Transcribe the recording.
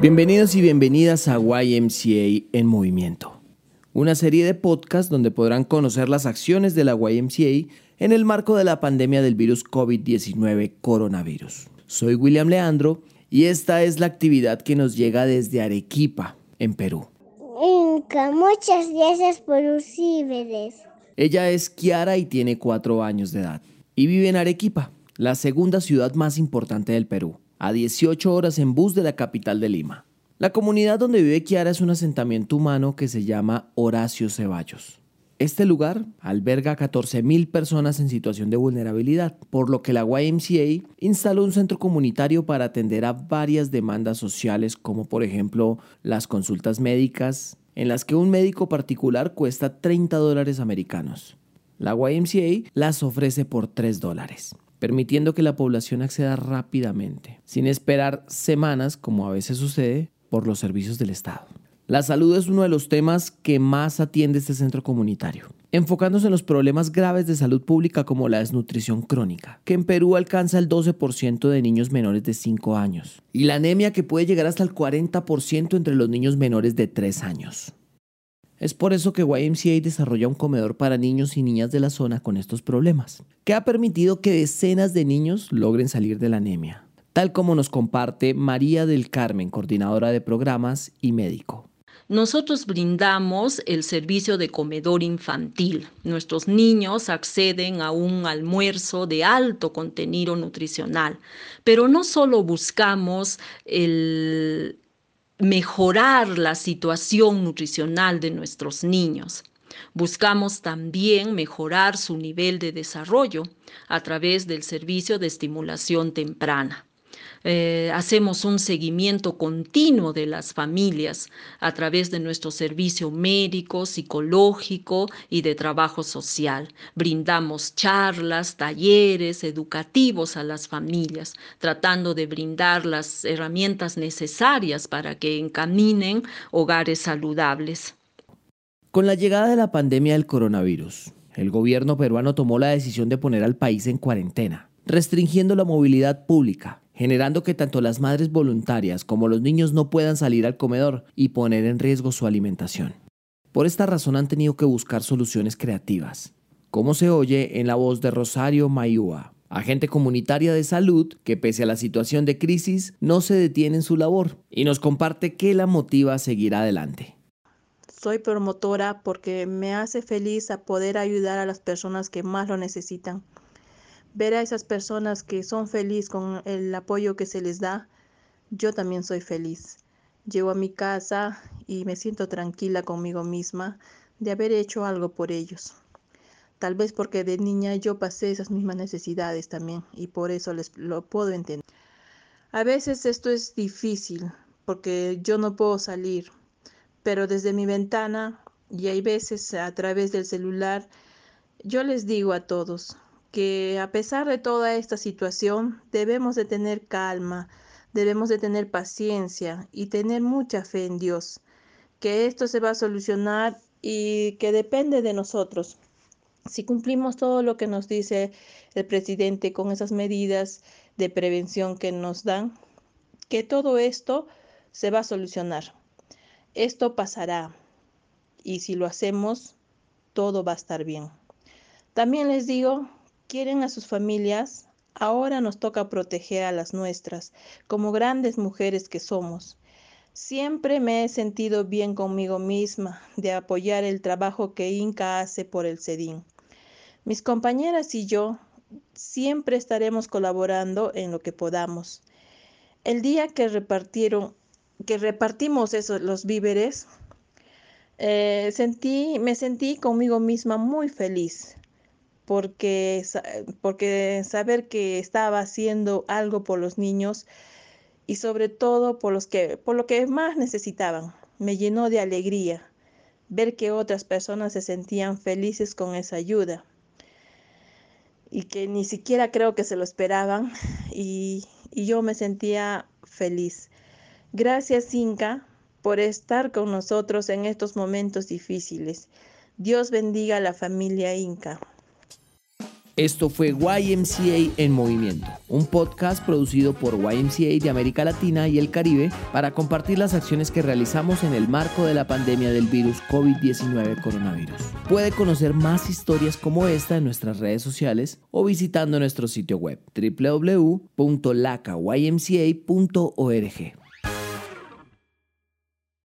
Bienvenidos y bienvenidas a YMCA en Movimiento, una serie de podcasts donde podrán conocer las acciones de la YMCA en el marco de la pandemia del virus COVID-19 coronavirus. Soy William Leandro y esta es la actividad que nos llega desde Arequipa, en Perú. Inca, muchas gracias por. Ella es Kiara y tiene cuatro años de edad y vive en Arequipa, la segunda ciudad más importante del Perú a 18 horas en bus de la capital de Lima. La comunidad donde vive Kiara es un asentamiento humano que se llama Horacio Ceballos. Este lugar alberga a 14.000 personas en situación de vulnerabilidad, por lo que la YMCA instaló un centro comunitario para atender a varias demandas sociales como por ejemplo las consultas médicas, en las que un médico particular cuesta 30 dólares americanos. La YMCA las ofrece por 3 dólares permitiendo que la población acceda rápidamente, sin esperar semanas, como a veces sucede, por los servicios del Estado. La salud es uno de los temas que más atiende este centro comunitario, enfocándose en los problemas graves de salud pública como la desnutrición crónica, que en Perú alcanza el 12% de niños menores de 5 años, y la anemia que puede llegar hasta el 40% entre los niños menores de 3 años. Es por eso que YMCA desarrolla un comedor para niños y niñas de la zona con estos problemas, que ha permitido que decenas de niños logren salir de la anemia, tal como nos comparte María del Carmen, coordinadora de programas y médico. Nosotros brindamos el servicio de comedor infantil. Nuestros niños acceden a un almuerzo de alto contenido nutricional, pero no solo buscamos el, mejorar la situación nutricional de nuestros niños. Buscamos también mejorar su nivel de desarrollo a través del servicio de estimulación temprana. Eh, hacemos un seguimiento continuo de las familias a través de nuestro servicio médico, psicológico y de trabajo social. Brindamos charlas, talleres educativos a las familias, tratando de brindar las herramientas necesarias para que encaminen hogares saludables. Con la llegada de la pandemia del coronavirus, el gobierno peruano tomó la decisión de poner al país en cuarentena, restringiendo la movilidad pública generando que tanto las madres voluntarias como los niños no puedan salir al comedor y poner en riesgo su alimentación. Por esta razón han tenido que buscar soluciones creativas, como se oye en la voz de Rosario Mayúa, agente comunitaria de salud que pese a la situación de crisis no se detiene en su labor y nos comparte qué la motiva a seguir adelante. Soy promotora porque me hace feliz poder ayudar a las personas que más lo necesitan ver a esas personas que son felices con el apoyo que se les da, yo también soy feliz. Llego a mi casa y me siento tranquila conmigo misma de haber hecho algo por ellos. Tal vez porque de niña yo pasé esas mismas necesidades también y por eso les lo puedo entender. A veces esto es difícil porque yo no puedo salir, pero desde mi ventana y hay veces a través del celular, yo les digo a todos, que a pesar de toda esta situación debemos de tener calma, debemos de tener paciencia y tener mucha fe en Dios, que esto se va a solucionar y que depende de nosotros. Si cumplimos todo lo que nos dice el presidente con esas medidas de prevención que nos dan, que todo esto se va a solucionar. Esto pasará y si lo hacemos, todo va a estar bien. También les digo quieren a sus familias, ahora nos toca proteger a las nuestras, como grandes mujeres que somos. Siempre me he sentido bien conmigo misma de apoyar el trabajo que Inca hace por el CEDIN. Mis compañeras y yo siempre estaremos colaborando en lo que podamos. El día que repartieron, que repartimos esos, los víveres, eh, sentí, me sentí conmigo misma muy feliz porque, porque saber que estaba haciendo algo por los niños y sobre todo por, los que, por lo que más necesitaban. Me llenó de alegría ver que otras personas se sentían felices con esa ayuda y que ni siquiera creo que se lo esperaban y, y yo me sentía feliz. Gracias Inca por estar con nosotros en estos momentos difíciles. Dios bendiga a la familia Inca. Esto fue YMCA en Movimiento, un podcast producido por YMCA de América Latina y el Caribe para compartir las acciones que realizamos en el marco de la pandemia del virus COVID-19 coronavirus. Puede conocer más historias como esta en nuestras redes sociales o visitando nuestro sitio web www.lacaymca.org.